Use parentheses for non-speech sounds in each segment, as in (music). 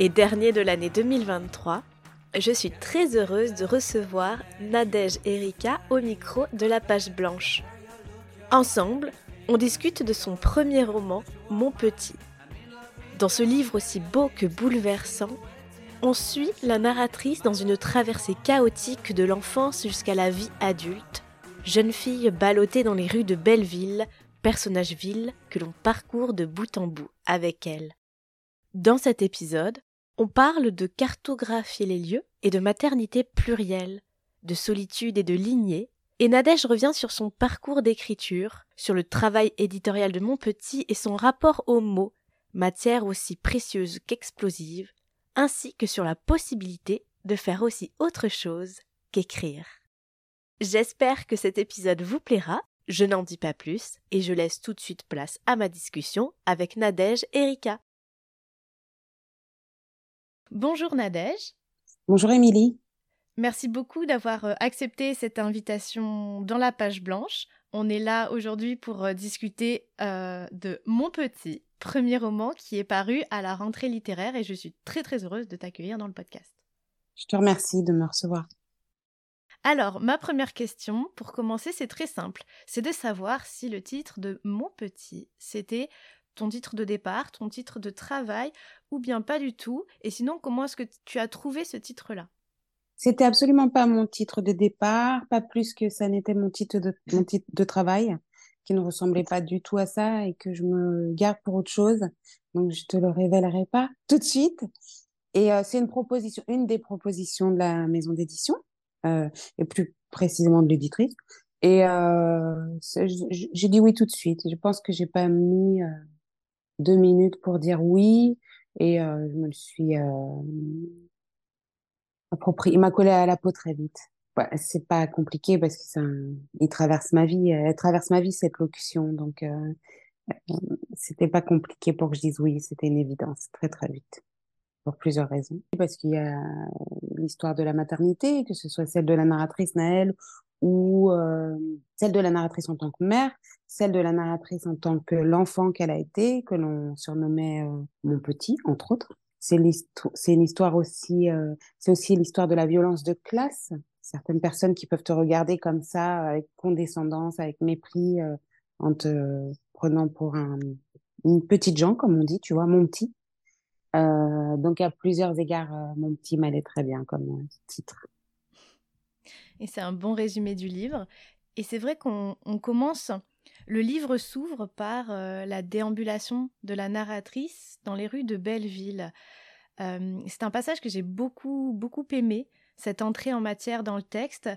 et dernier de l'année 2023, je suis très heureuse de recevoir Nadège Erika au micro de la page blanche. Ensemble, on discute de son premier roman, Mon Petit. Dans ce livre aussi beau que bouleversant, on suit la narratrice dans une traversée chaotique de l'enfance jusqu'à la vie adulte, jeune fille ballottée dans les rues de Belleville, personnage ville que l'on parcourt de bout en bout avec elle. Dans cet épisode, on parle de cartographier les lieux et de maternité plurielle, de solitude et de lignée, et Nadège revient sur son parcours d'écriture, sur le travail éditorial de Montpetit et son rapport aux mots, matière aussi précieuse qu'explosive, ainsi que sur la possibilité de faire aussi autre chose qu'écrire. J'espère que cet épisode vous plaira je n'en dis pas plus et je laisse tout de suite place à ma discussion avec Nadège Erika. Bonjour Nadège. Bonjour Émilie. Merci beaucoup d'avoir euh, accepté cette invitation dans la page blanche. On est là aujourd'hui pour euh, discuter euh, de Mon Petit, premier roman qui est paru à la rentrée littéraire et je suis très très heureuse de t'accueillir dans le podcast. Je te remercie de me recevoir. Alors, ma première question, pour commencer, c'est très simple. C'est de savoir si le titre de Mon Petit, c'était ton titre de départ, ton titre de travail, ou bien pas du tout. Et sinon, comment est-ce que tu as trouvé ce titre-là? C'était absolument pas mon titre de départ, pas plus que ça n'était mon titre de, travail, qui ne ressemblait pas du tout à ça et que je me garde pour autre chose. Donc, je te le révélerai pas tout de suite. Et euh, c'est une proposition, une des propositions de la maison d'édition euh, et plus précisément de l'éditrice. Et euh, j'ai dit oui tout de suite. Je pense que j'ai pas mis euh, deux minutes pour dire oui et euh, je me le suis euh, approprié. Il m'a collé à la peau très vite. Ouais, c'est pas compliqué parce que ça, il traverse ma vie. Elle traverse ma vie cette locution, donc euh, c'était pas compliqué pour que je dise oui. C'était une évidence très très vite pour plusieurs raisons. Parce qu'il y a l'histoire de la maternité, que ce soit celle de la narratrice Naël ou euh, celle de la narratrice en tant que mère, celle de la narratrice en tant que l'enfant qu'elle a été, que l'on surnommait euh, mon petit, entre autres. C'est une histoire aussi, euh, c'est aussi l'histoire de la violence de classe. Certaines personnes qui peuvent te regarder comme ça, avec condescendance, avec mépris, en te prenant pour un, une petite gens, comme on dit, tu vois, mon petit. Euh, donc à plusieurs égards, mon petit m'allait très bien comme titre. Et c'est un bon résumé du livre. Et c'est vrai qu'on commence, le livre s'ouvre par la déambulation de la narratrice dans les rues de Belleville. c'est un passage que j'ai beaucoup, beaucoup aimé, cette entrée en matière dans le texte.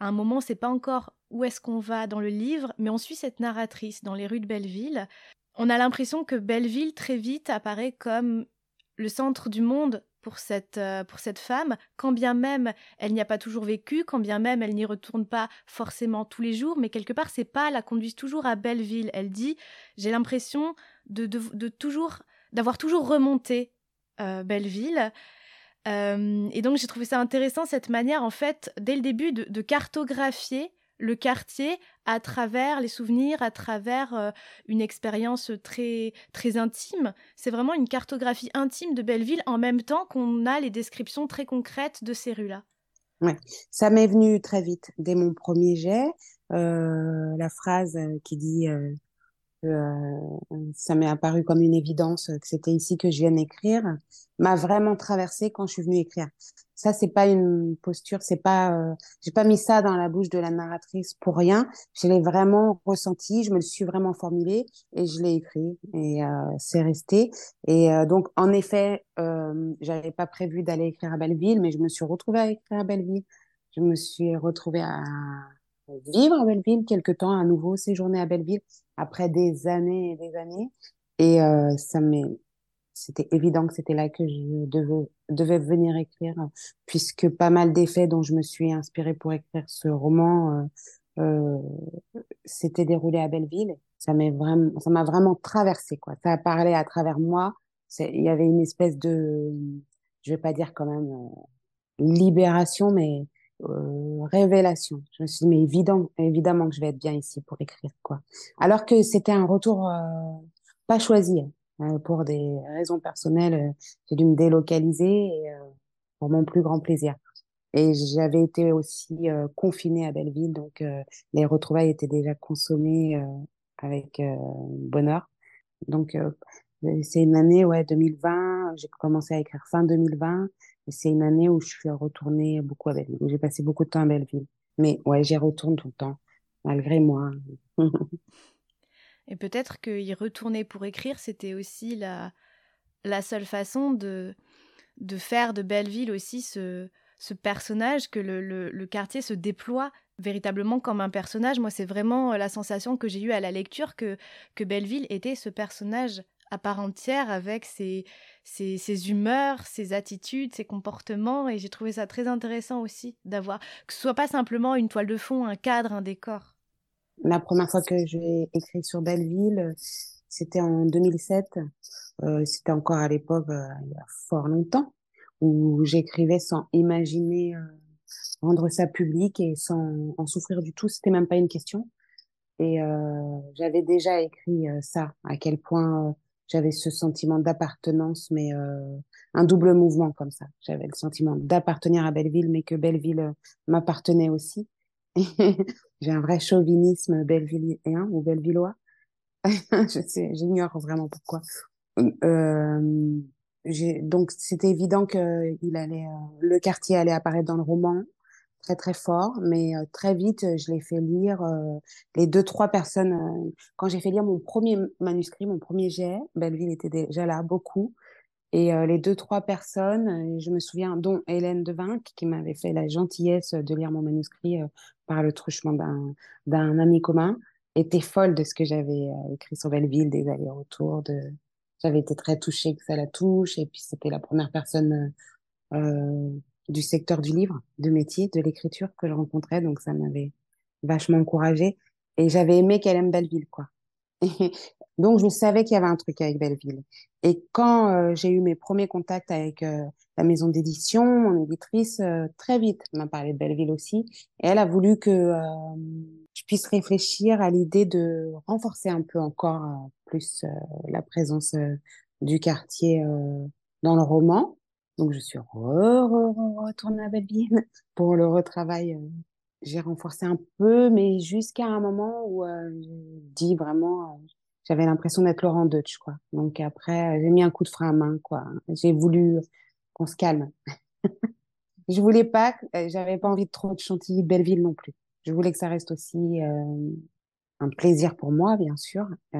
À un moment, c'est pas encore où est-ce qu'on va dans le livre, mais on suit cette narratrice dans les rues de Belleville. On a l'impression que Belleville, très vite, apparaît comme le centre du monde pour cette, euh, pour cette femme, quand bien même elle n'y a pas toujours vécu, quand bien même elle n'y retourne pas forcément tous les jours, mais quelque part ses pas la conduisent toujours à Belleville. Elle dit J'ai l'impression de, de, toujours d'avoir toujours remonté euh, Belleville. Euh, et donc j'ai trouvé ça intéressant cette manière en fait dès le début de cartographier le quartier à travers les souvenirs, à travers euh, une expérience très très intime. C'est vraiment une cartographie intime de Belleville en même temps qu'on a les descriptions très concrètes de ces rues-là. Ouais, ça m'est venu très vite dès mon premier jet. Euh, la phrase euh, qui dit ça m'est apparu comme une évidence que c'était ici que je viens d'écrire m'a vraiment traversé quand je suis venue écrire. Ça, c'est pas une posture, c'est pas, euh, j'ai pas mis ça dans la bouche de la narratrice pour rien. Je l'ai vraiment ressenti, je me le suis vraiment formulé et je l'ai écrit et euh, c'est resté. Et euh, donc, en effet, j'avais pas prévu d'aller écrire à Belleville, mais je me suis retrouvée à écrire à Belleville. Je me suis retrouvée à vivre à Belleville quelque temps, à nouveau séjourner à Belleville après des années et des années. Et ça m'est, c'était évident que c'était là que je devais devait venir écrire, puisque pas mal des faits dont je me suis inspirée pour écrire ce roman euh, euh, s'étaient déroulés à Belleville. Ça m'a vraiment, ça m'a vraiment traversé, quoi. Ça a parlé à travers moi. Il y avait une espèce de, je vais pas dire quand même une libération, mais euh, révélation. Je me suis dit, mais évident, évidemment que je vais être bien ici pour écrire, quoi. Alors que c'était un retour euh, pas choisi. Hein. Euh, pour des raisons personnelles, euh, j'ai dû me délocaliser et, euh, pour mon plus grand plaisir. Et j'avais été aussi confinée à Belleville, donc les retrouvailles étaient déjà consommées avec bonheur. Donc c'est une année, ouais, 2020. J'ai commencé à écrire fin 2020. Et c'est une année où je suis retournée beaucoup à Belleville. J'ai passé beaucoup de temps à Belleville. Mais ouais, j'y retourne tout le temps, malgré moi. (laughs) Et peut-être qu'y retourner pour écrire, c'était aussi la, la seule façon de, de faire de Belleville aussi ce, ce personnage, que le, le, quartier se déploie véritablement comme un personnage. Moi, c'est vraiment la sensation que j'ai eue à la lecture que, que Belleville était ce personnage à part entière avec ses, ses, ses, humeurs, ses attitudes, ses comportements. Et j'ai trouvé ça très intéressant aussi d'avoir que ce soit pas simplement une toile de fond, un cadre, un décor. La première fois que j'ai écrit sur Belleville, c'était en 2007. Euh, c'était encore à l'époque, euh, il y a fort longtemps, où j'écrivais sans imaginer euh, rendre ça public et sans en souffrir du tout. C'était même pas une question. Et euh, j'avais déjà écrit ça, à quel point j'avais ce sentiment d'appartenance, mais un double mouvement comme ça. J'avais le sentiment d'appartenir à Belleville, mais que Belleville m'appartenait aussi. (laughs) J'ai un vrai chauvinisme bellevilléen ou bellevillois. (laughs) je sais, j'ignore vraiment pourquoi. Euh, donc c'était évident que allait, euh, le quartier allait apparaître dans le roman très très fort, mais euh, très vite je l'ai fait lire euh, les deux trois personnes. quand j'ai fait lire mon premier manuscrit, mon premier jet, Belleville était déjà là beaucoup. Et euh, les deux, trois personnes, euh, je me souviens, dont Hélène Devinck, qui m'avait fait la gentillesse de lire mon manuscrit euh, par le truchement d'un ami commun, étaient folles de ce que j'avais écrit sur Belleville, des allers-retours. De... J'avais été très touchée que ça la touche. Et puis, c'était la première personne du secteur du livre, de métier, de l'écriture que je rencontrais. Donc, ça m'avait vachement encouragée. Et j'avais aimé qu'elle aime Belleville, quoi. (laughs) Donc, je savais qu'il y avait un truc avec Belleville. Et quand euh, j'ai eu mes premiers contacts avec euh, la maison d'édition, mon éditrice, euh, très vite m'a parlé de Belleville aussi. Et elle a voulu que je puisse réfléchir à l'idée de renforcer un peu encore plus la présence du quartier dans le roman. Donc, je suis re, re, retournée à Belleville (laughs) pour le retravail j'ai renforcé un peu, mais jusqu'à un moment où euh, je dis vraiment, j'avais l'impression d'être Laurent Deutsch, quoi. Donc après, j'ai mis un coup de frein à main, quoi. J'ai voulu qu'on se calme. (laughs) je voulais pas, euh, j'avais pas envie de trop de chantilly Belleville non plus. Je voulais que ça reste aussi euh, un plaisir pour moi, bien sûr, euh,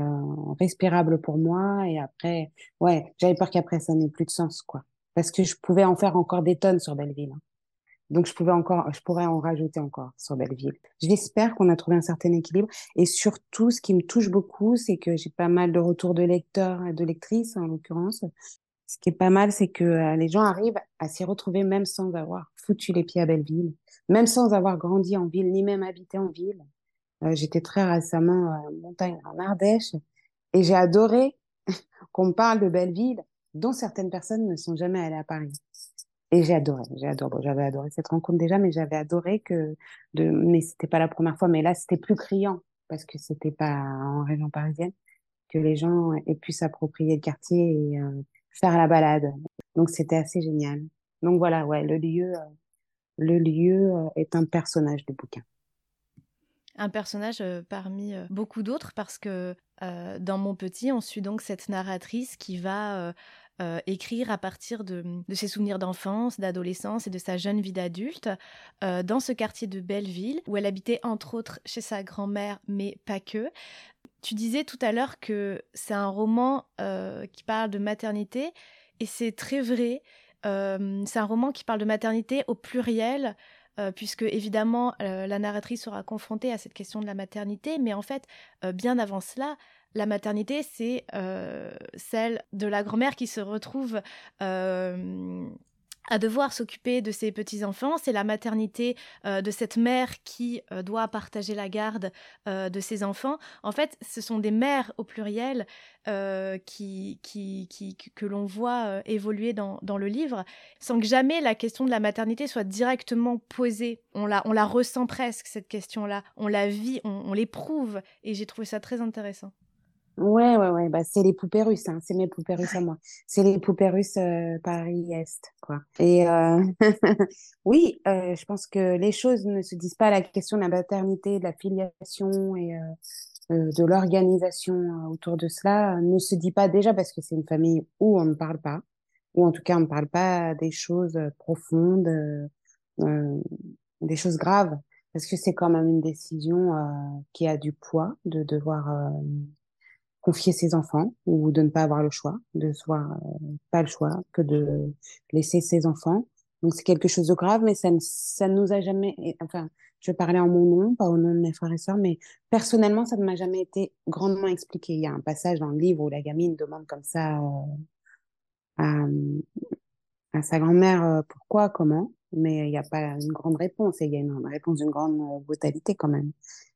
respirable pour moi. Et après, ouais, j'avais peur qu'après ça n'ait plus de sens, quoi. Parce que je pouvais en faire encore des tonnes sur Belleville. Hein. Donc, je pouvais encore, je pourrais en rajouter encore sur Belleville. J'espère qu'on a trouvé un certain équilibre. Et surtout, ce qui me touche beaucoup, c'est que j'ai pas mal de retours de lecteurs et de lectrices, en l'occurrence. Ce qui est pas mal, c'est que euh, les gens arrivent à s'y retrouver même sans avoir foutu les pieds à Belleville, même sans avoir grandi en ville, ni même habité en ville. Euh, J'étais très récemment à montagne en Ardèche et j'ai adoré (laughs) qu'on parle de Belleville, dont certaines personnes ne sont jamais allées à Paris. Et j'ai adoré, j'ai adoré, j'avais adoré cette rencontre déjà, mais j'avais adoré que, de, mais c'était pas la première fois, mais là c'était plus criant parce que c'était pas en région parisienne que les gens aient pu s'approprier le quartier et euh, faire la balade. Donc c'était assez génial. Donc voilà, ouais, le lieu, euh, le lieu euh, est un personnage du bouquin. Un personnage parmi beaucoup d'autres parce que dans Mon Petit, on suit donc cette narratrice qui va euh, écrire à partir de, ses souvenirs d'enfance, d'adolescence et de sa jeune vie d'adulte euh, dans ce quartier de Belleville où elle habitait entre autres chez sa grand-mère, mais pas que. Tu disais tout à l'heure que c'est un roman euh, qui parle de maternité et c'est très vrai. c'est un roman qui parle de maternité au pluriel. puisque évidemment la narratrice sera confrontée à cette question de la maternité, mais en fait, bien avant cela, la maternité, c'est euh, celle de la grand-mère qui se retrouve euh, à devoir s'occuper de ses petits-enfants, c'est la maternité euh, de cette mère qui doit partager la garde de ses enfants. En fait, ce sont des mères au pluriel qui, qui, qui, que l'on voit évoluer dans, le livre, sans que jamais la question de la maternité soit directement posée. On la, ressent presque, cette question-là. On la vit, on l'éprouve, et j'ai trouvé ça très intéressant. Ouais, ouais, ouais, bah, c'est les poupées russes, hein. C'est mes poupées russes à moi. C'est les poupées russes euh, Paris-Est, quoi. Et euh, (laughs) oui, euh, je pense que les choses ne se disent pas la question de la maternité, de la filiation et de l'organisation autour de cela ne se dit pas déjà parce que c'est une famille où on ne parle pas, ou en tout cas on ne parle pas des choses profondes, des choses graves, parce que c'est quand même une décision qui a du poids de devoir confier ses enfants ou de ne pas avoir le choix, de soit euh, pas le choix que de laisser ses enfants. Donc c'est quelque chose de grave, mais ça ne ça nous a jamais. Enfin, je parlais en mon nom, pas au nom de mes frères et sœurs, mais personnellement, ça ne m'a jamais été grandement expliqué. Il y a un passage dans le livre où la gamine demande comme ça euh, à, sa grand-mère euh, pourquoi, comment, mais il n'y a pas une grande réponse. Et il y a une réponse d'une grande brutalité quand même euh,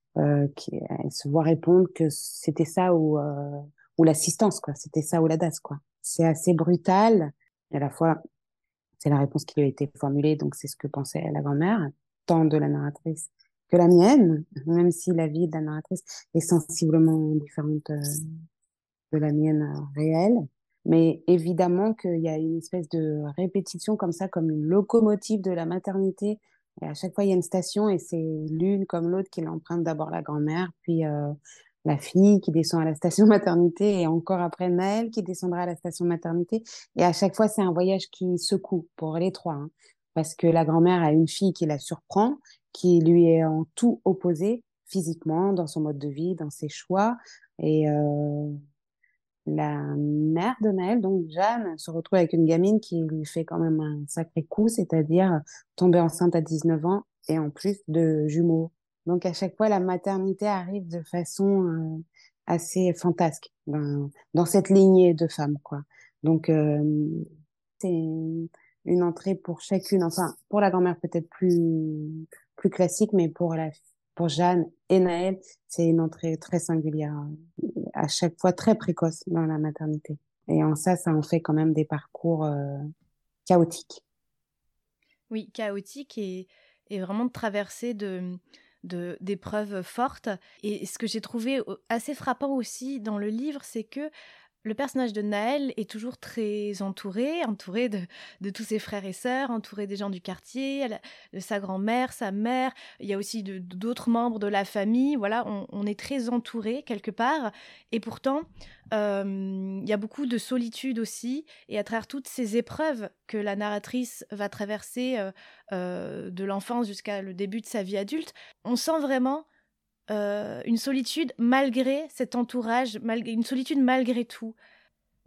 qui elle se voit répondre que c'était ça ou euh, ou l'assistance quoi. C'était ça ou la DAS quoi. C'est assez brutal à la fois c'est la réponse qui lui a été formulée donc c'est ce que pensait la grand-mère tant de la narratrice que la mienne même si la vie de la narratrice est sensiblement différente euh, de la mienne euh, réelle. Mais évidemment qu'il y a une espèce de répétition comme ça comme une locomotive de la maternité et à chaque fois, il y a une station et c'est l'une comme l'autre qui l'emprunte d'abord la grand-mère, puis euh, la fille qui descend à la station (laughs) maternité et encore après Naël qui descendra à la station maternité. Et à chaque fois, c'est un voyage qui secoue pour les trois. Hein, parce que la grand-mère a une fille qui la surprend, qui lui est en tout opposé physiquement, dans son mode de vie, dans ses choix. Et euh, la mère de Naël, donc Jeanne, se retrouve avec une gamine qui lui fait quand même un sacré coup, c'est-à-dire tomber enceinte à 19 ans et en plus de jumeaux. Donc à chaque fois, la maternité arrive de façon euh, assez fantasque dans, cette lignée de femmes, quoi. Donc euh, c'est une entrée pour chacune, enfin pour la grand-mère peut-être plus plus classique, mais pour la pour Jeanne et Naël, c'est une entrée très singulière, à chaque fois très précoce dans la maternité. Et en ça, ça en fait quand même des parcours euh, chaotiques. Oui, chaotiques et, et vraiment traversés de d'épreuves fortes. Et ce que j'ai trouvé assez frappant aussi dans le livre, c'est que le personnage de Naël est toujours très entouré, entouré de, tous ses frères et sœurs, entouré des gens du quartier, de sa grand-mère, sa mère. Il y a aussi d'autres membres de la famille. Voilà, on, est très entouré quelque part. Et pourtant, euh, il y a beaucoup de solitude aussi. Et à travers toutes ces épreuves que la narratrice va traverser euh, euh, de l'enfance jusqu'à le début de sa vie adulte, on sent vraiment euh, une solitude malgré cet entourage, malgré, une solitude malgré tout.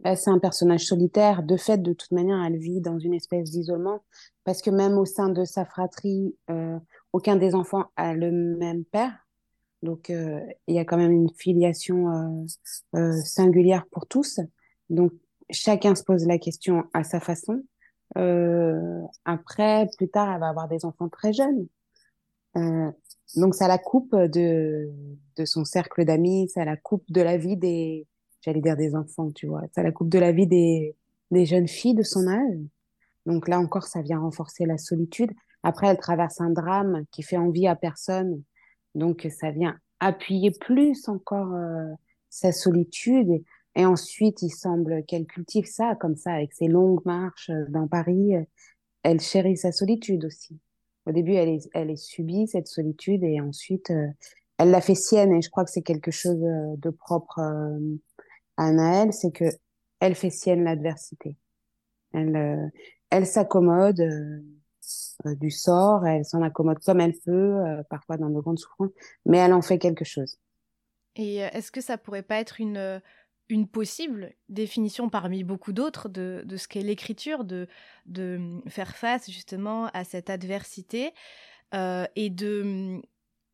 Bah, c'est un personnage solitaire. De fait, de toute manière, elle vit dans une espèce d'isolement parce que même au sein de sa fratrie, euh, aucun des enfants a le même père. Donc, euh, il y a quand même une filiation singulière pour tous. Donc, chacun se pose la question à sa façon. après, plus tard, elle va avoir des enfants très jeunes. Donc, ça la coupe de, de son cercle d'amis, ça la coupe de la vie des, j'allais dire des enfants, tu vois, ça la coupe de la vie des, des jeunes filles de son âge. Donc là encore, ça vient renforcer la solitude. Après, elle traverse un drame qui fait envie à personne. Donc, ça vient appuyer plus encore euh, sa solitude. Et ensuite, il semble qu'elle cultive ça, comme ça, avec ses longues marches dans Paris. Elle chérit sa solitude aussi. Au début, elle est, elle subie, cette solitude, et ensuite, euh, elle la fait sienne. Et je crois que c'est quelque chose euh, de propre euh, à Naël, c'est que elle fait sienne l'adversité. Elle, elle s'accommode du sort, elle s'en accommode comme elle peut, parfois dans de grandes souffrances, mais elle en fait quelque chose. Et est-ce que ça pourrait pas être une une possible définition parmi beaucoup d'autres de, de, ce qu'est l'écriture, de, de faire face justement à cette adversité euh, et de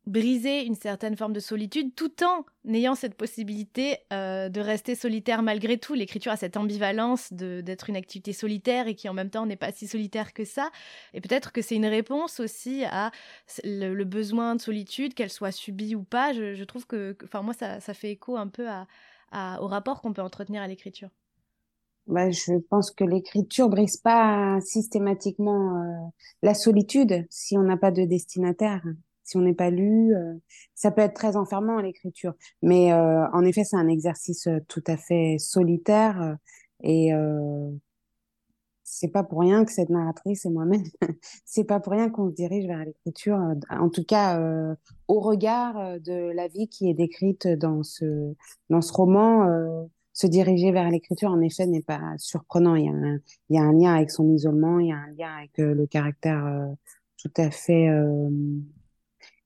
briser une certaine forme de solitude tout en ayant cette possibilité euh, de rester solitaire malgré tout. L'écriture a cette ambivalence d'être une activité solitaire et qui en même temps n'est pas si solitaire que ça. Et peut-être que c'est une réponse aussi à le, besoin de solitude, qu'elle soit subie ou pas. Je, trouve que, enfin moi, ça, ça, fait écho un peu à, au rapport qu'on peut entretenir à l'écriture. Bah, je pense que l'écriture brise pas systématiquement euh, la solitude si on n'a pas de destinataire si on n'est pas lu, euh, ça peut être très enfermant l'écriture. Mais euh, en effet, c'est un exercice tout à fait solitaire et c'est pas pour rien que cette narratrice et moi-même, (laughs) c'est pas pour rien qu'on se dirige vers l'écriture. En tout cas, au regard de la vie qui est décrite dans ce dans ce roman. se diriger vers l'écriture, en effet, n'est pas surprenant. Il y, a un, il y a un lien avec son isolement, il y a un lien avec le caractère tout à fait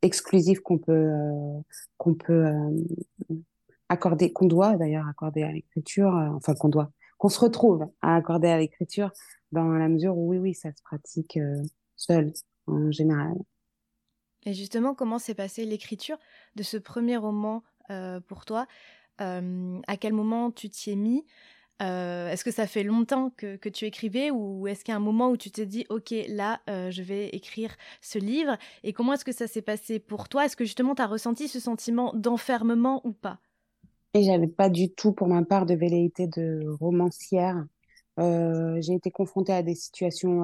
exclusif qu'on peut euh, qu'on peut euh, accorder, qu'on doit d'ailleurs accorder à l'écriture, euh, enfin qu'on doit, qu'on se retrouve à accorder à l'écriture dans la mesure où oui oui ça se pratique seul en général. Et justement, comment s'est passée l'écriture de ce premier roman pour toi? À quel moment tu t'y es mis? Euh, est-ce que ça fait longtemps que, tu écrivais ou est-ce qu'il y a un moment où tu te dis ok là euh, je vais écrire ce livre? Et comment est-ce que ça s'est passé pour toi? Est-ce que justement tu as ressenti ce sentiment d'enfermement ou pas? Et j'avais pas du tout pour ma part de velléité de romancière. Euh, j'ai été confrontée à des situations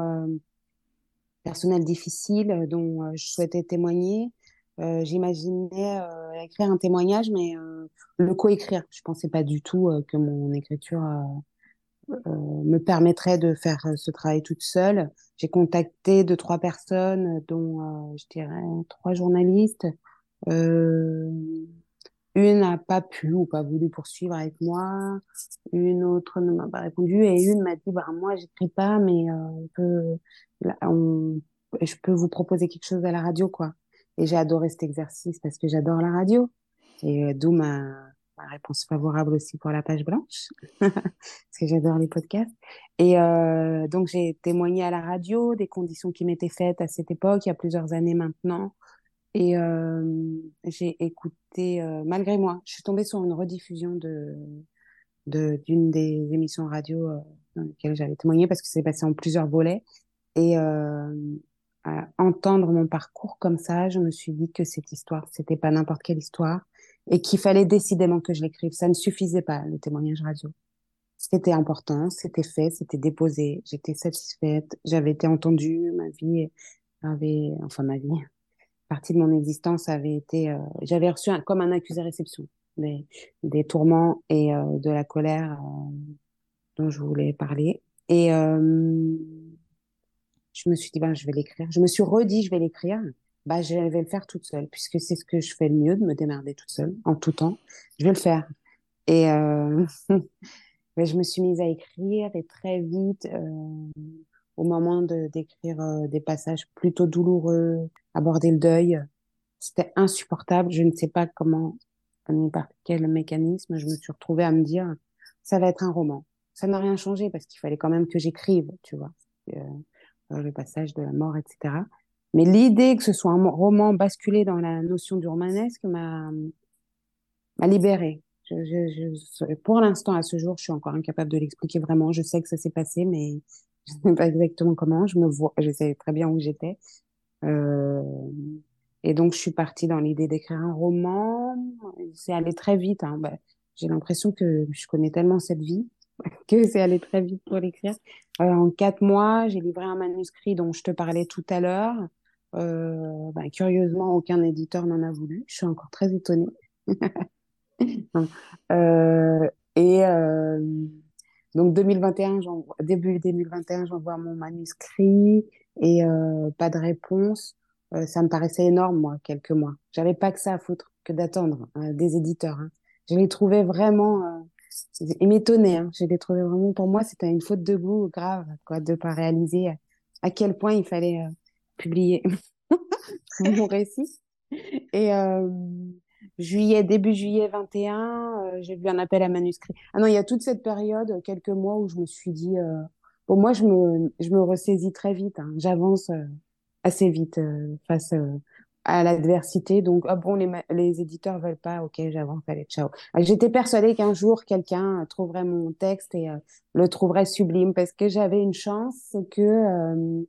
personnelles difficiles dont je souhaitais témoigner. J'imaginais écrire un témoignage mais le coécrire. Je pensais pas du tout euh, que mon écriture euh, euh, me permettrait de faire ce travail toute seule. J'ai contacté deux trois personnes, dont je dirais trois journalistes. Une n'a pas pu ou pas voulu poursuivre avec moi. Une autre ne m'a pas répondu et une m'a dit bah moi j'écris pas mais on peut on, je peux vous proposer quelque chose à la radio quoi. Et j'ai adoré cet exercice parce que j'adore la radio. Et euh, d'où ma, ma, réponse favorable aussi pour la page blanche, (laughs) parce que j'adore les podcasts. Et euh, donc, j'ai témoigné à la radio des conditions qui m'étaient faites à cette époque, il y a plusieurs années maintenant. Et euh, j'ai écouté, euh, malgré moi, je suis tombée sur une rediffusion de d'une des émissions radio euh, dans lesquelles j'avais témoigné parce que c'est passé en plusieurs volets. Et à entendre mon parcours comme ça, je me suis dit que cette histoire, c'était pas n'importe quelle histoire, et qu'il fallait décidément que je l'écrive. Ça ne suffisait pas, le témoignage radio. C'était important, c'était fait, c'était déposé, j'étais satisfaite, j'avais été entendue, ma vie avait, enfin ma vie, partie de mon existence avait été, euh, j'avais reçu comme un accusé-réception des, des tourments et euh, de la colère euh, dont je voulais parler. Et je me suis dit, ben, je vais l'écrire. Je me suis redit, je vais l'écrire bah, je vais le faire toute seule, puisque c'est ce que je fais le mieux, de me démerder toute seule, en tout temps. Je vais le faire. Et (laughs) je me suis mise à écrire, et très vite, au moment d'écrire des passages plutôt douloureux, aborder le deuil, c'était insupportable. Je ne sais pas comment, par quel mécanisme, je me suis retrouvée à me dire, ça va être un roman. Ça n'a rien changé, parce qu'il fallait quand même que j'écrive, tu vois, euh, le passage de la mort, etc. Mais l'idée que ce soit un roman basculé dans la notion du romanesque m'a libérée. Je, je, je, pour l'instant, à ce jour, je suis encore incapable de l'expliquer vraiment. Je sais que ça s'est passé, mais (laughs) je ne sais pas exactement comment. Je me vois, je sais très bien où j'étais. Euh, et donc, je suis partie dans l'idée d'écrire un roman. C'est allé très vite. Hein. Bah, J'ai l'impression que je connais tellement cette vie (laughs) que c'est allé très vite pour l'écrire. Euh, en quatre mois, j'ai livré un manuscrit dont je te parlais tout à l'heure. Euh, bah, curieusement, aucun éditeur n'en a voulu. Je suis encore très étonnée. (laughs) et donc 2021, début 2021, j'envoie mon manuscrit et euh, pas de réponse. Euh, ça me paraissait énorme, moi, quelques mois. J'avais pas que ça à foutre que d'attendre hein, des éditeurs. Hein. Je les trouvais vraiment, euh, ils m'étonnaient. Hein. Je les trouvais vraiment, pour moi, c'était une faute de goût grave, quoi, de pas réaliser à quel point il fallait publié (laughs) mon récit. Et euh, juillet, début juillet 21, euh, j'ai vu un appel à manuscrit. Ah non, il y a toute cette période, quelques mois, où je me suis dit, euh, moi, je me, je me ressaisis très vite. Hein. J'avance assez vite face à l'adversité. Donc, ah bon, les, les éditeurs veulent pas, ok, j'avance, allez, ciao. J'étais persuadée qu'un jour, quelqu'un trouverait mon texte et euh, le trouverait sublime parce que j'avais une chance, c'est que euh,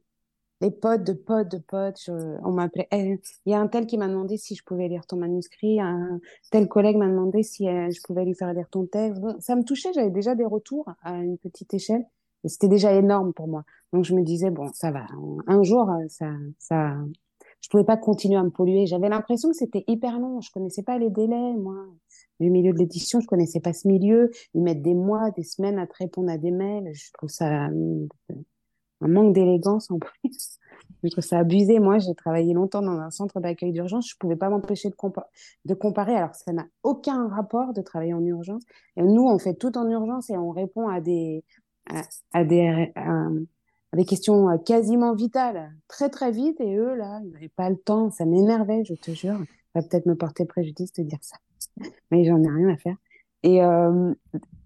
les potes de potes de potes, on m'appelait, eh, il y a un tel qui m'a demandé si je pouvais lire ton manuscrit, un tel collègue m'a demandé si euh, je pouvais lui faire lire ton texte. Bon, ça me touchait, j'avais déjà des retours à une petite échelle c'était déjà énorme pour moi. Donc, je me disais, bon, ça va, un jour, ça, ça, je pouvais pas continuer à me polluer. J'avais l'impression que c'était hyper long. Je connaissais pas les délais, moi. Du milieu de l'édition, je connaissais pas ce milieu. Ils mettent des mois, des semaines à te répondre à des mails. Je trouve ça un manque d'élégance en plus. Je trouve ça abusé. Moi, j'ai travaillé longtemps dans un centre d'accueil d'urgence. Je pouvais pas m'empêcher de, de comparer. Alors, ça n'a aucun rapport de travailler en urgence. Nous, on fait tout en urgence et on répond à des, à, des, des questions euh, quasiment vitales, très très vite, et eux, là, ils n'avaient pas le temps, ça m'énervait, je te jure. Ça va peut-être me porter préjudice de dire ça, (laughs) mais j'en ai rien à faire. Et euh,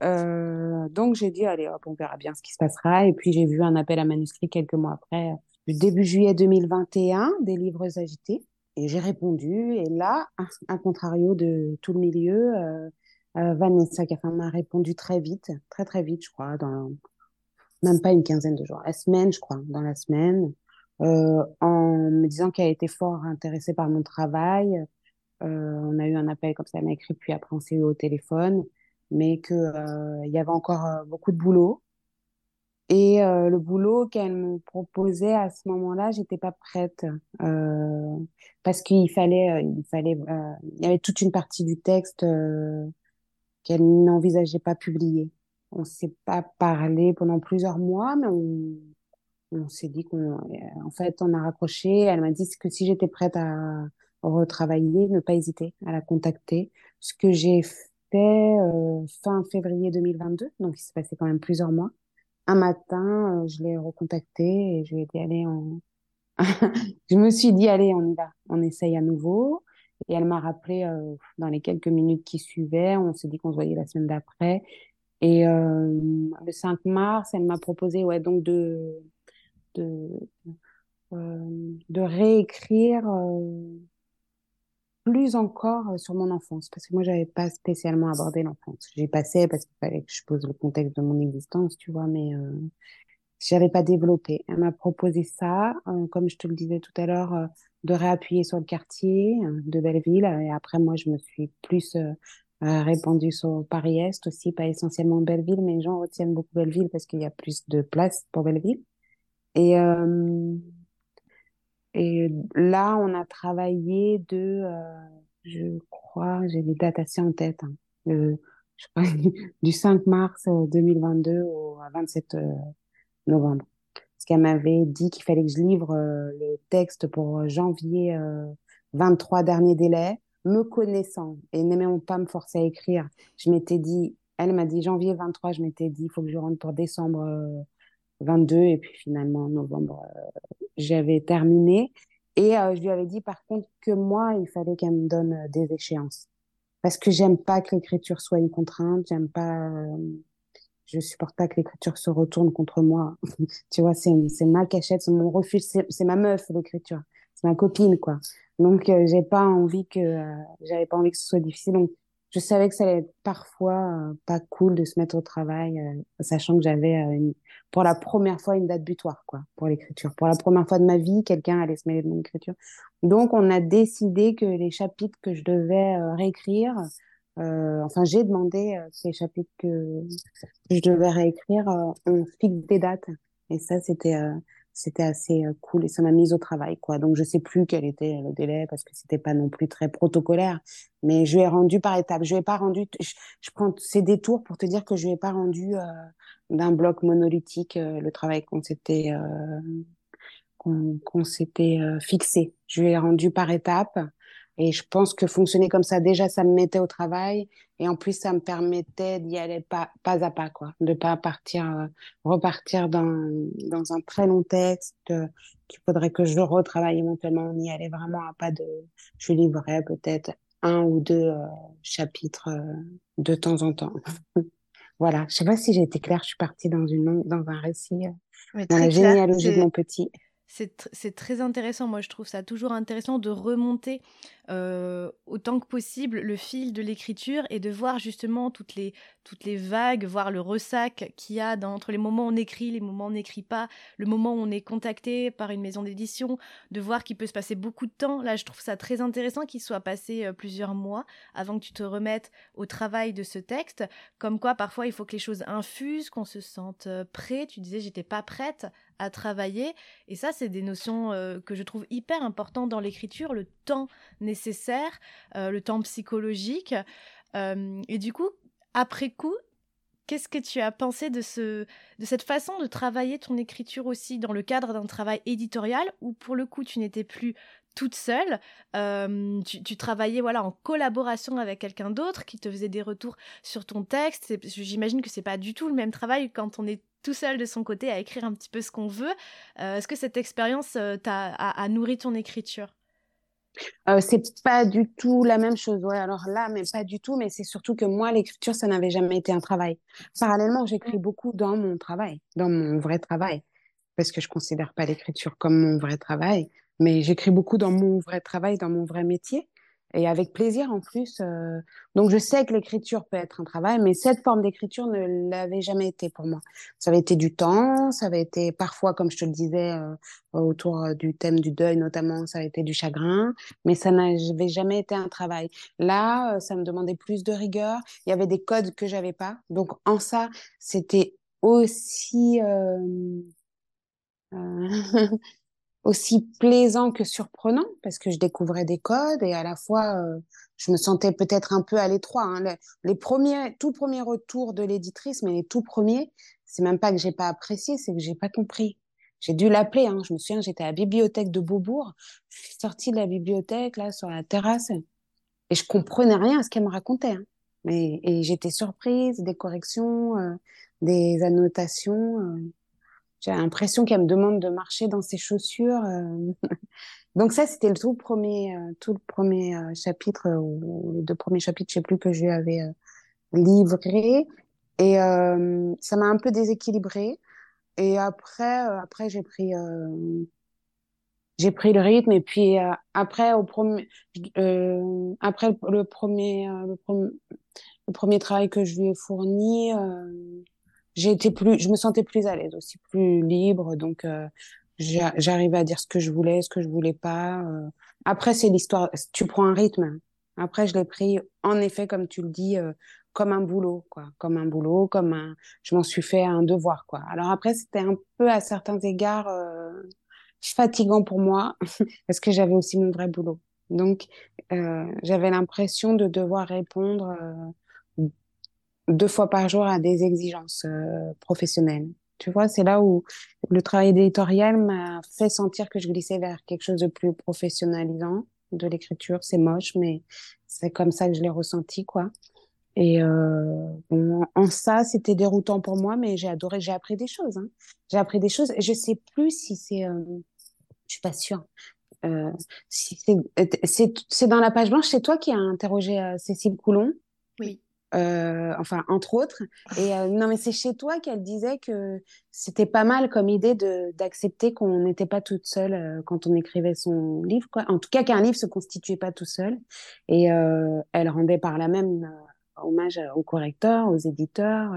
euh, donc j'ai dit, allez hop, on verra bien ce qui se passera. Et puis j'ai vu un appel à manuscrit quelques mois après, début juillet 2021, des livres agités. Et j'ai répondu. Et là, un contrario de tout le milieu, Vanessa Caffin m'a répondu très vite, très très vite, je crois, dans même pas une quinzaine de jours, la semaine, je crois, dans la semaine, euh, en me disant qu'elle était fort intéressée par mon travail. Euh, on a eu un appel comme ça, elle m'a écrit, puis après on s'est eu au téléphone, mais que euh, il y avait encore euh, beaucoup de boulot. Et euh, le boulot qu'elle me proposait à ce moment-là, j'étais pas prête parce qu'il fallait, il fallait, il y avait toute une partie du texte qu'elle n'envisageait pas publier. On s'est pas parlé pendant plusieurs mois, mais on, s'est dit qu'on, en fait, on a raccroché. Elle m'a dit que si j'étais prête à retravailler, ne pas hésiter à la contacter. Ce que j'ai fait euh, fin février 2022, donc il s'est passé quand même plusieurs mois. Un matin, euh, je l'ai recontactée et je lui ai dit allez, on... (laughs) je me suis dit allez, on y va, on essaye à nouveau. Et elle m'a rappelé euh, dans les quelques minutes qui suivaient. On s'est dit qu'on se voyait la semaine d'après. Et euh, le 5 mars, elle m'a proposé ouais, donc de, de, euh, de réécrire plus encore sur mon enfance, parce que moi, j'avais pas spécialement abordé l'enfance. J'ai passé parce qu'il fallait que je pose le contexte de mon existence, tu vois, mais j'avais pas développé. Elle m'a proposé ça, euh, comme je te le disais tout à l'heure, euh, de réappuyer sur le quartier de Belleville. Et après, moi, je me suis plus euh, répandu sur Paris-Est aussi, pas essentiellement Belleville, mais les gens retiennent beaucoup Belleville parce qu'il y a plus de place pour Belleville. Et, euh, et là, on a travaillé de, euh, je crois, j'ai les dates assez en tête, hein, (laughs) je crois, du 5 mars 2022 au 27 novembre. Parce qu'elle m'avait dit qu'il fallait que je livre le texte pour janvier 23 dernier délai me connaissant et n'aimant pas me forcer à écrire, je m'étais dit, elle m'a dit janvier 23, je m'étais dit, il faut que je rentre pour décembre 22, euh, et puis finalement, novembre, euh, j'avais terminé. Et euh, je lui avais dit, par contre, que moi, il fallait qu'elle me donne des échéances. Parce que j'aime pas que l'écriture soit une contrainte, j'aime pas, je supporte pas que l'écriture se retourne contre moi. (laughs) tu vois, c'est, c'est ma cachette, c'est mon refuge, c'est ma meuf, l'écriture. C'est ma copine, quoi. Donc, euh, j'ai pas envie que, euh, j'avais pas envie que ce soit difficile. Donc, je savais que ça allait être parfois euh, pas cool de se mettre au travail, sachant que j'avais pour la première fois une date butoir, quoi, pour l'écriture. Pour la première fois de ma vie, quelqu'un allait se mêler de mon écriture. Donc, on a décidé que les chapitres que je devais réécrire, enfin, j'ai demandé ces chapitres que, je devais réécrire, on fixe des dates. Et ça, c'était c'était assez euh, cool et ça m'a mise au travail quoi. Donc je sais plus quel était le délai parce que c'était pas non plus très protocolaire. Mais je lui ai rendu par étapes. Je lui ai pas rendu je, prends ces détours pour te dire que je lui ai pas rendu euh, d'un bloc monolithique euh, le travail qu'on s'était qu'on s'était fixé. Je lui ai rendu par étapes et je pense que fonctionner comme ça, déjà, ça me mettait au travail. Et en plus, ça me permettait d'y aller pas, pas à pas, quoi. De pas partir, euh, repartir dans, dans un très long texte euh, qu'il faudrait que je retravaille éventuellement. On y allait vraiment à pas de, je livrerais peut-être un ou deux euh, chapitres de temps en temps. (laughs) voilà. Je sais pas si j'ai été claire. Je suis partie dans une, dans un récit, dans la généalogie de mon petit. C'est très intéressant. Moi, je trouve ça toujours intéressant de remonter euh, autant que possible le fil de l'écriture et de voir justement toutes les, toutes les vagues, voir le ressac qu'il y a dans, entre les moments où on écrit, les moments où on n'écrit pas, le moment où on est contacté par une maison d'édition, de voir qu'il peut se passer beaucoup de temps. Là, je trouve ça très intéressant qu'il soit passé euh, plusieurs mois avant que tu te remettes au travail de ce texte. Comme quoi, parfois, il faut que les choses infusent, qu'on se sente euh, prêt. Tu disais, j'étais pas prête à travailler. Et ça, c'est des notions que je trouve hyper importantes dans l'écriture, le temps nécessaire euh, le temps psychologique. Euh, et du coup, après coup, qu'est-ce que tu as pensé de, ce, de cette façon de travailler ton écriture aussi dans le cadre d'un travail éditorial où pour le coup tu n'étais plus toute seule, euh, tu, travaillais voilà en collaboration avec quelqu'un d'autre qui te faisait des retours sur ton texte? J'imagine que c'est pas du tout le même travail quand on est tout seul de son côté à écrire un petit peu ce qu'on veut. Est-ce que cette expérience t'a a nourri ton écriture? Euh, c'est pas du tout la même chose. Ouais, alors là, mais pas du tout. Mais c'est surtout que moi, l'écriture, ça n'avait jamais été un travail. Parallèlement, j'écris beaucoup dans mon travail, dans mon vrai travail, parce que je considère pas l'écriture comme mon vrai travail, mais j'écris beaucoup dans mon vrai travail, dans mon vrai métier et avec plaisir en plus. Euh, donc je sais que l'écriture peut être un travail, mais cette forme d'écriture ne l'avait jamais été pour moi. Ça avait été du temps, ça avait été parfois, comme je te le disais, euh, autour euh, du thème du deuil notamment, ça a été du chagrin, mais ça n'avait jamais été un travail. Là, ça me demandait plus de rigueur. Il y avait des codes que j'avais pas, donc en ça, c'était aussi (laughs) aussi plaisant que surprenant parce que je découvrais des codes et à la fois euh, je me sentais peut-être un peu à l'étroit. Hein. Les, premiers, tout premiers retours de l'éditrice, mais les tout premiers, c'est même pas que j'ai pas apprécié, c'est que j'ai pas compris. J'ai dû l'appeler. Hein. Je me souviens, j'étais à la bibliothèque de Beaubourg. Je suis sortie de la bibliothèque là sur la terrasse et je comprenais rien à ce qu'elle me racontait. Hein. Mais, et j'étais surprise des corrections, euh, des annotations. Euh. J'ai l'impression qu'elle me demande de marcher dans ses chaussures. Euh. (laughs) Donc ça, c'était le tout premier, euh, tout le premier euh, chapitre, ou les deux premiers chapitres, je sais plus que je lui avais livré. Et ça m'a un peu déséquilibré. Et après, après j'ai pris, j'ai pris le rythme. Et puis après, au premier, après le premier, le premier travail que je lui ai fourni j'ai plus, je me sentais plus à l'aise aussi, plus libre. Donc, euh, j'arrivais à dire ce que je voulais, ce que je voulais pas. Euh. Après, c'est l'histoire. Tu prends un rythme. Après, je l'ai pris, en effet, comme tu le dis, euh, comme un boulot, quoi. Comme un boulot, comme un. Je m'en suis fait un devoir, quoi. Alors après, c'était un peu, à certains égards, fatigant pour moi, (laughs) parce que j'avais aussi mon vrai boulot. Donc, j'avais l'impression de devoir répondre deux fois par jour à des exigences euh, professionnelles. Tu vois, c'est là où le travail éditorial m'a fait sentir que je glissais vers quelque chose de plus professionnalisant de l'écriture. C'est moche, mais c'est comme ça que je l'ai ressenti, quoi. Et euh, bon, en ça, c'était déroutant pour moi, mais j'ai adoré. J'ai appris des choses. Hein. J'ai appris des choses. Je sais plus si c'est, euh, je suis pas sûre. Euh, si c'est dans la page blanche. C'est toi qui as interrogé euh, Cécile Coulon? Oui. Euh, enfin entre autres. Et euh, non, mais c'est chez toi qu'elle disait que c'était pas mal comme idée d'accepter qu'on n'était pas toute seule euh, quand on écrivait son livre, quoi. En tout cas, qu'un livre se constituait pas tout seul. Et elle rendait par là même hommage aux correcteurs, aux éditeurs.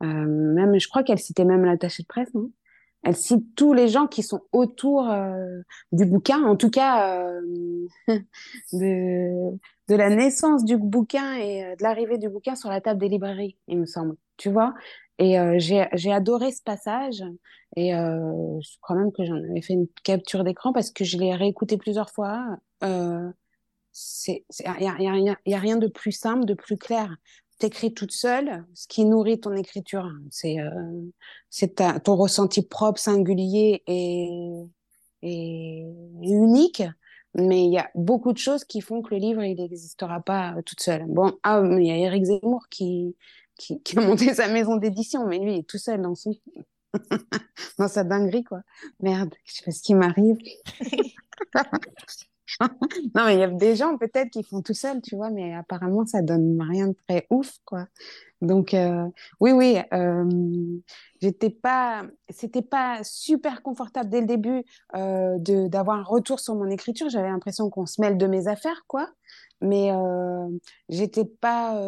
même, je crois qu'elle citait même l'attaché de presse, non? Elle cite tous les gens qui sont autour du bouquin, en tout cas (laughs) de, de la naissance du bouquin et euh, de l'arrivée du bouquin sur la table des librairies, il me semble. Tu vois Et euh, j'ai adoré ce passage. Et euh, je crois même que j'en avais fait une capture d'écran parce que je l'ai réécouté plusieurs fois. Il n'y a, rien de plus simple, de plus clair. T'écris toute seule, ce qui nourrit ton écriture. C'est c'est ton ressenti propre, singulier et, unique mais il y a beaucoup de choses qui font que le livre, il n'existera pas euh, toute seule. Bon, ah, il y a Eric Zemmour (laughs) qui, a monté sa maison d'édition, mais lui, il est tout seul dans (laughs) dans sa dinguerie, quoi. Merde, je sais pas ce qui m'arrive. (laughs) (laughs) non, mais il y a des gens peut-être qui font tout seul, tu vois, mais apparemment, ça donne rien de très ouf, quoi. Donc, euh, oui, oui, euh, j'étais pas, c'était pas super confortable dès le début euh, d'avoir un retour sur mon écriture. J'avais l'impression qu'on se mêle de mes affaires, quoi. Mais euh, j'étais pas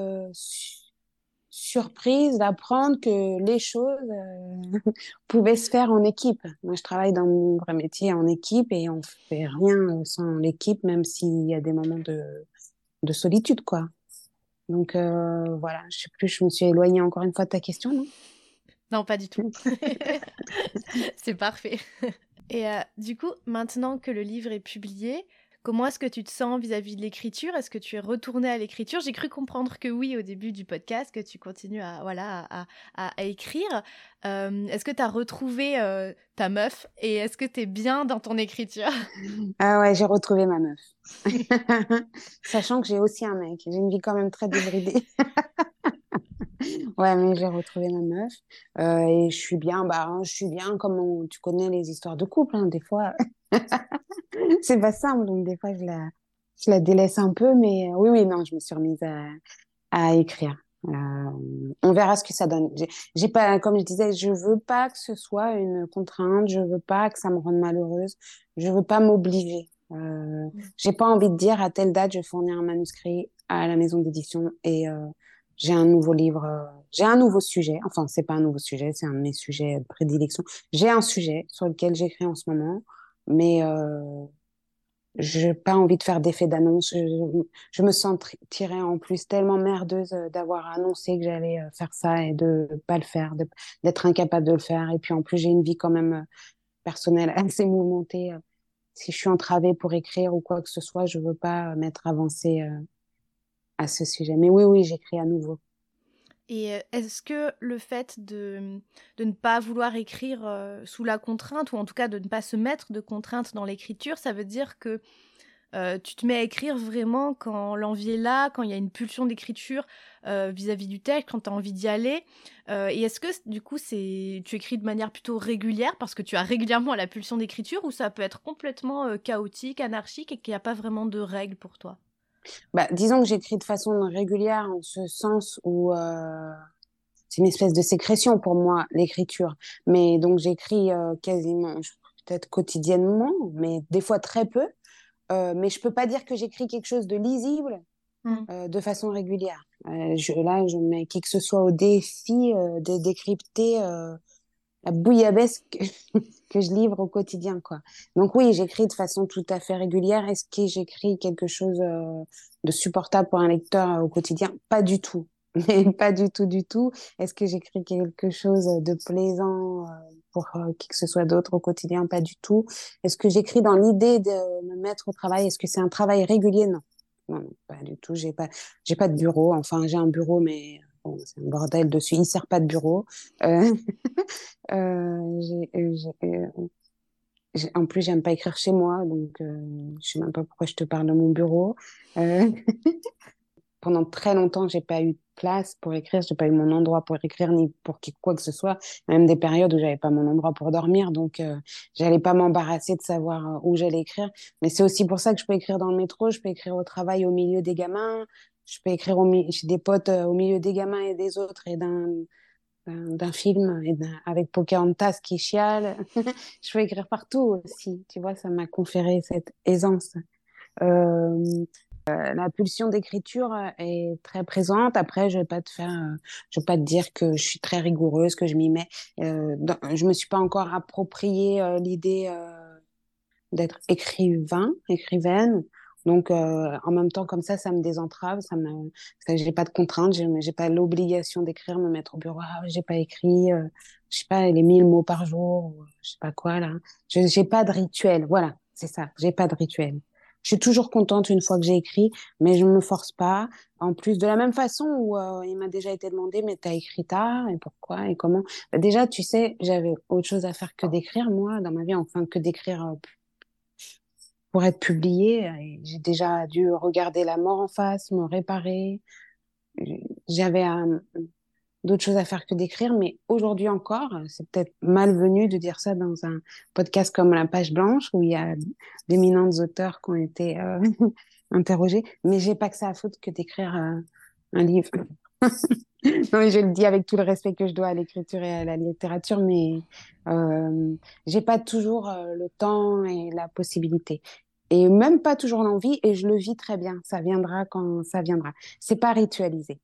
surprise d'apprendre que les choses euh, (laughs) pouvaient se faire en équipe. Moi, je travaille dans mon vrai métier en équipe et on fait rien sans l'équipe, même s'il y a des moments de, de solitude, quoi. Donc euh, voilà, je sais plus, je me suis éloignée encore une fois de ta question, non? Non, pas du tout. (laughs) (laughs) C'est parfait. Et euh, du coup, maintenant que le livre est publié, Comment est-ce que tu te sens vis-à-vis de l'écriture? Est-ce que tu es retourné à l'écriture? J'ai cru comprendre que oui au début du podcast, que tu continues à, voilà, à, écrire. Euh, est-ce que tu as retrouvé euh, ta meuf? Et est-ce que tu es bien dans ton écriture? (laughs) Ah ouais, j'ai retrouvé ma meuf. (laughs) Sachant que j'ai aussi un mec. J'ai une vie quand même très débridée. (laughs) ouais, mais j'ai retrouvé ma meuf euh, et je suis bien. Bah, je suis bien comme tu connais les histoires de couple. Hein, des fois, (laughs) c'est pas simple, donc des fois je la, je la délaisse un peu, mais oui, oui, non, je me suis remise à, à écrire. Euh, on verra ce que ça donne. J'ai pas, comme je disais, je veux pas que ce soit une contrainte, je veux pas que ça me rende malheureuse, je veux pas m'obliger. Euh, j'ai pas envie de dire à telle date je fournis un manuscrit à la maison d'édition et euh, j'ai un nouveau livre, euh, j'ai un nouveau sujet. Enfin, c'est pas un nouveau sujet, c'est un de mes sujets de prédilection. J'ai un sujet sur lequel j'écris en ce moment mais euh, j'ai pas envie de faire d'effet d'annonce. Je, je, me sens tirée en plus tellement merdeuse euh, d'avoir annoncé que j'allais euh, faire ça et de pas le faire, d'être incapable de le faire. Et puis en plus, j'ai une vie quand même euh, personnelle (laughs) assez mouvementée. Si je suis entravée pour écrire ou quoi que ce soit, je veux pas m'être avancée ce sujet. Mais oui, oui, j'écris à nouveau. Et est-ce que le fait de, de, ne pas vouloir écrire sous la contrainte, ou en tout cas de ne pas se mettre de contrainte dans l'écriture, ça veut dire que tu te mets à écrire vraiment quand l'envie est là, quand il y a une pulsion d'écriture vis-à-vis du texte, quand tu as envie d'y aller Et est-ce que du coup c'est tu écris de manière plutôt régulière parce que tu as régulièrement la pulsion d'écriture, ou ça peut être complètement chaotique, anarchique et qu'il n'y a pas vraiment de règles pour toi? Bah, disons que j'écris de façon régulière en ce sens où euh, c'est une espèce de sécrétion pour moi, l'écriture. Mais donc j'écris euh, quasiment, peut-être quotidiennement, mais des fois très peu. Euh, mais je peux pas dire que j'écris quelque chose de lisible mmh. de façon régulière. Je, là, je mets qui que ce soit au défi de décrypter la bouillabaisse (laughs) que, je livre au quotidien, quoi. Donc oui, j'écris de façon tout à fait régulière. Est-ce que j'écris quelque chose euh, de supportable pour un lecteur euh, au quotidien? Pas du tout. (laughs) Mais pas du tout, du tout. Est-ce que j'écris quelque chose de plaisant euh, pour qui que ce soit d'autre au quotidien? Pas du tout. Est-ce que j'écris dans l'idée de me mettre au travail? Est-ce que c'est un travail régulier? Non. Non, pas du tout. J'ai pas, j'ai pas de bureau. Enfin, j'ai un bureau, mais c'est un bordel dessus. Il sert pas de bureau. Euh, (laughs) euh, euh, en plus, j'aime pas écrire chez moi, donc je sais même pas pourquoi je te parle de mon bureau. (laughs) Pendant très longtemps, j'ai pas eu de place pour écrire, j'ai pas eu mon endroit pour écrire ni pour quoi que ce soit. Même des périodes où j'avais pas mon endroit pour dormir, donc j'allais pas m'embarrasser de savoir où j'allais écrire. Mais c'est aussi pour ça que je peux écrire dans le métro, je peux écrire au travail au milieu des gamins, je peux écrire au, des potes euh, au milieu des gamins et des autres et d'un d'un film et avec Pocahontas qui chiale. (laughs) je peux écrire partout aussi, tu vois, ça m'a conféré cette aisance. Euh, euh, la pulsion d'écriture est très présente. Après, je vais pas te faire, je vais pas te dire que je suis très rigoureuse, que je m'y mets. Euh, dans, je me suis pas encore approprié l'idée d'être écrivain, écrivaine. Donc, euh, en même temps, comme ça, ça me désentrave, ça me, j'ai pas de contraintes, j'ai, j'ai pas l'obligation d'écrire, me mettre au bureau, ah, j'ai pas écrit, euh, je sais pas, les mille mots par jour, je sais pas quoi, là. Je, j'ai pas de rituel, voilà, c'est ça, j'ai pas de rituel. Je suis toujours contente une fois que j'ai écrit, mais je me force pas. En plus, de la même façon où euh, il m'a déjà été demandé, mais t'as écrit tard et pourquoi et comment? Bah, Déjà, tu sais, j'avais autre chose à faire que d'écrire moi dans ma vie, enfin que d'écrire euh, pour être publié. J'ai déjà dû regarder la mort en face, me réparer. J'avais un, d'autres choses à faire que d'écrire. Mais aujourd'hui encore, c'est peut-être malvenu de dire ça dans un podcast comme La Page Blanche, où il y a d'éminents auteurs qui ont été euh, (laughs) interrogés. Mais j'ai pas que ça à foutre que d'écrire euh, un livre. (laughs) je le dis avec tout le respect que je dois à l'écriture et à la littérature, mais euh, j'ai pas toujours euh, le temps et la possibilité. Et même pas toujours l'envie, et je le vis très bien. Ça viendra quand ça viendra. C'est pas ritualisé.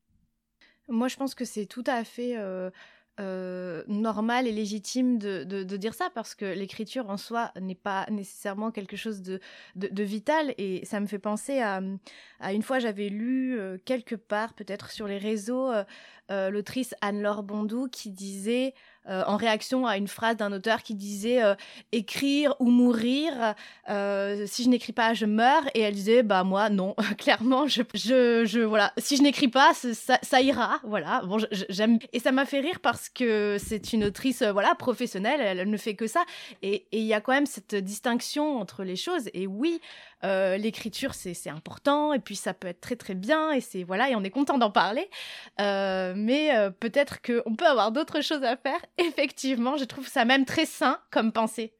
Moi, je pense que c'est tout à fait euh, euh, normal et légitime de, dire ça parce que l'écriture en soi n'est pas nécessairement quelque chose de, vital et ça me fait penser à, une fois j'avais lu euh, quelque part peut-être sur les réseaux l'autrice Anne-Laure Bondou qui disait euh, en réaction à une phrase d'un auteur qui disait euh, écrire ou mourir si je n'écris pas je meurs. Et elle disait bah moi non (laughs) clairement je, je, je voilà. Si je n'écris pas ça, ça, ira. Voilà. Bon j'aime. Et ça m'a fait rire parce que c'est une autrice voilà professionnelle. Elle, ne fait que ça. Et il y a quand même cette distinction entre les choses. Et oui euh, l'écriture c'est important et puis ça peut être très très bien et c'est voilà et on est content d'en parler euh, mais euh, peut-être qu'on peut avoir d'autres choses à faire (laughs) effectivement je trouve ça même très sain comme pensée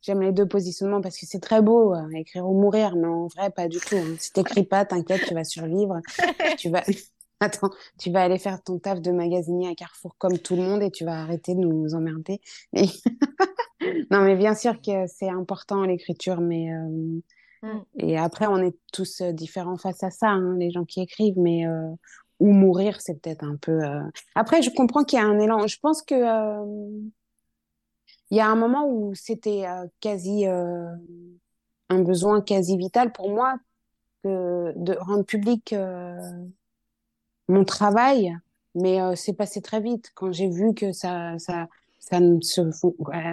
j'aime les deux positionnements parce que c'est très beau écrire ou mourir mais en vrai pas du tout hein. si t'écris pas t'inquiète tu vas survivre (laughs) tu vas (laughs) Attends, tu vas aller faire ton taf de magasinier à Carrefour comme tout le monde et tu vas arrêter de nous emmerder. non, mais bien sûr que c'est important l'écriture, mais Mm. Et après, on est tous euh, différents face à ça, hein, les gens qui écrivent, mais euh, ou mourir, c'est peut-être un peu. Euh, après, je comprends qu'il y a un élan. Je pense que il y a un moment où c'était quasi un besoin quasi vital pour moi de rendre public mon travail, mais c'est passé très vite quand j'ai vu que ça, ça, ça se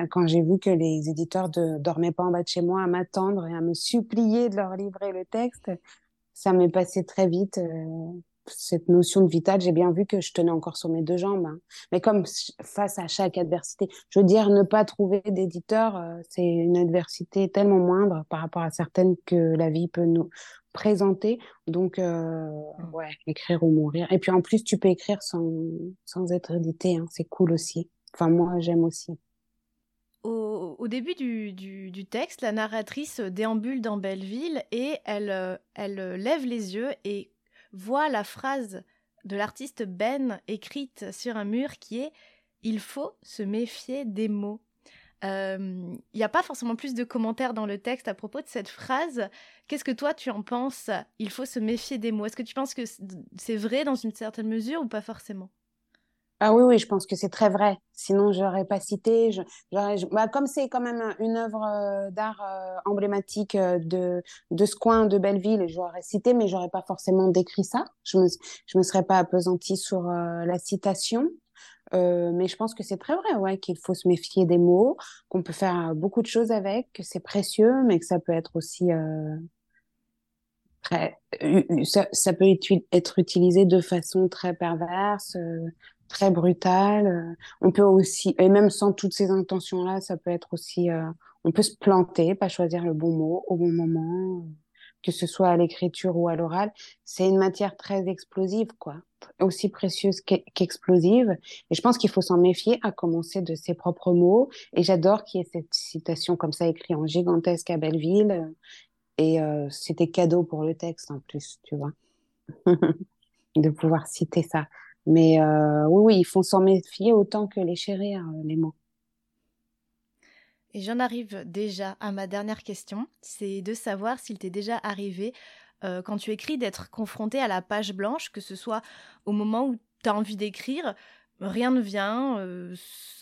quand j'ai vu que les éditeurs ne dormaient pas en bas de chez moi à m'attendre et à me supplier de leur livrer le texte, ça m'est passé très vite. Euh, cette notion de vital, j'ai bien vu que je tenais encore sur mes deux jambes. Hein. Mais comme face à chaque adversité, je veux dire, ne pas trouver d'éditeur, euh, c'est une adversité tellement moindre par rapport à certaines que la vie peut nous présenter. Donc, euh, mmh. ouais, écrire ou mourir. Et puis en plus, tu peux écrire sans, sans être édité, hein. c'est cool aussi. Enfin, moi, j'aime aussi. Au, début du, texte, la narratrice déambule dans Belleville et elle, euh, elle lève les yeux et voit la phrase de l'artiste Ben écrite sur un mur qui est Il faut se méfier des mots. Il n'y a pas forcément plus de commentaires dans le texte à propos de cette phrase. Qu'est-ce que toi tu en penses? Il faut se méfier des mots. Est-ce que tu penses que c'est vrai dans une certaine mesure ou pas forcément? Ah oui, oui, je pense que c'est très vrai. Sinon, je n'aurais pas cité. Je, bah, comme c'est quand même une œuvre euh, d'art euh, emblématique euh, de, de ce coin de Belleville, j'aurais cité, mais j'aurais pas forcément décrit ça. Je me, je me serais pas appesantie sur la citation. mais je pense que c'est très vrai, ouais, qu'il faut se méfier des mots, qu'on peut faire beaucoup de choses avec, que c'est précieux, mais que ça peut être aussi ça, ça, peut être utilisé de façon très perverse, très brutal. Euh, on peut aussi, et même sans toutes ces intentions-là, ça peut être aussi, euh, on peut se planter, pas choisir le bon mot au bon moment, que ce soit à l'écriture ou à l'oral. C'est une matière très explosive, quoi, aussi précieuse qu'explosive. Et je pense qu'il faut s'en méfier, à commencer de ses propres mots. Et j'adore qu'il y ait cette citation comme ça écrite en gigantesque à Belleville. Et euh, c'était cadeau pour le texte en plus, tu vois, (laughs) de pouvoir citer ça. Mais euh, oui, oui, il faut s'en méfier autant que les chérir, euh, les mots. Et j'en arrive déjà à ma dernière question, c'est de savoir s'il t'est déjà arrivé, euh, quand tu écris, d'être confronté à la page blanche, que ce soit au moment où tu as envie d'écrire, rien ne vient,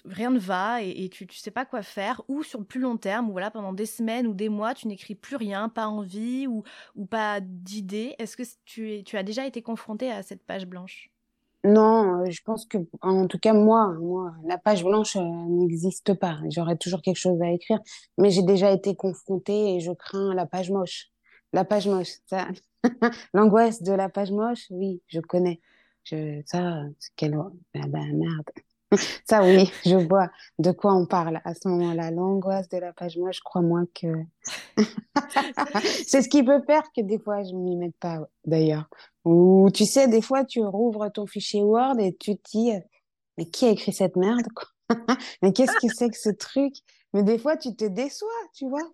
rien ne va et, tu ne sais pas quoi faire, ou sur le plus long terme, voilà, pendant des semaines ou des mois, tu n'écris plus rien, pas envie ou, ou pas d'idée. Est-ce que tu, tu as déjà été confronté à cette page blanche? Non, euh, je pense que, en tout cas, moi, moi, la page blanche euh, n'existe pas. J'aurais toujours quelque chose à écrire, mais j'ai déjà été confrontée et je crains la page moche. La page moche, ça, (laughs) l'angoisse de la page moche, oui, je connais. Je, ça, quelle, ben, merde. (laughs) Ça, oui, (laughs) je vois de quoi on parle à ce moment-là. L'angoisse de la page moche, crois-moi que c'est ce qui peut faire que des fois je m'y mette pas, d'ailleurs. Ou tu sais, des fois, tu rouvres ton fichier Word et tu te dis, mais qui a écrit cette merde, (laughs) Mais qu'est-ce que c'est que ce truc? Mais des fois, tu te déçois, tu vois?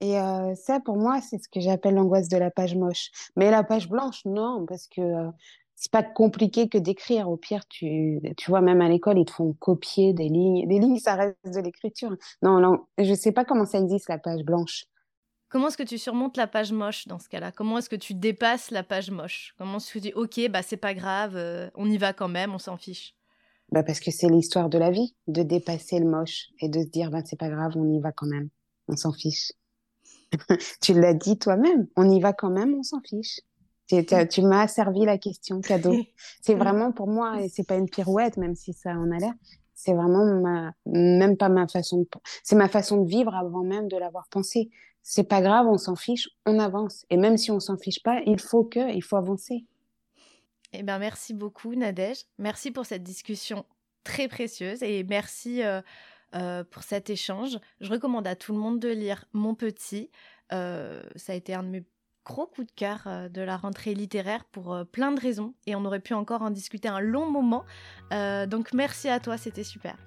Et euh, ça, pour moi, c'est ce que j'appelle l'angoisse de la page moche. Mais la page blanche, non, parce que euh, c'est pas compliqué que d'écrire. Au pire, tu, tu vois, même à l'école, ils te font copier des lignes. Des lignes, ça reste de l'écriture. Non, non, je sais pas comment ça existe, la page blanche. Comment est-ce que tu surmontes la page moche dans ce cas-là? Comment est-ce que tu dépasses la page moche? Comment est-ce que tu dis, ok, bah c'est pas grave, euh, on y va quand même, on s'en fiche? Bah Parce que c'est l'histoire de la vie, de dépasser le moche et de se dire, bah, c'est pas grave, on y va quand même, on s'en fiche. (laughs) tu l'as dit toi-même, on y va quand même, on s'en fiche. Tu, m'as servi la question cadeau. C'est vraiment pour moi, et c'est pas une pirouette, même si ça en a l'air. C'est vraiment ma, même pas ma façon de, c'est ma façon de vivre avant même de l'avoir pensé. C'est pas grave, on s'en fiche, on avance. Et même si on s'en fiche pas, il faut que, il faut avancer. Eh ben, merci beaucoup, Nadège. Merci pour cette discussion très précieuse et merci euh, euh, pour cet échange. Je recommande à tout le monde de lire Mon Petit. Euh, ça a été un de mes gros coups de cœur de la rentrée littéraire pour plein de raisons et on aurait pu encore en discuter un long moment. donc merci à toi, c'était super.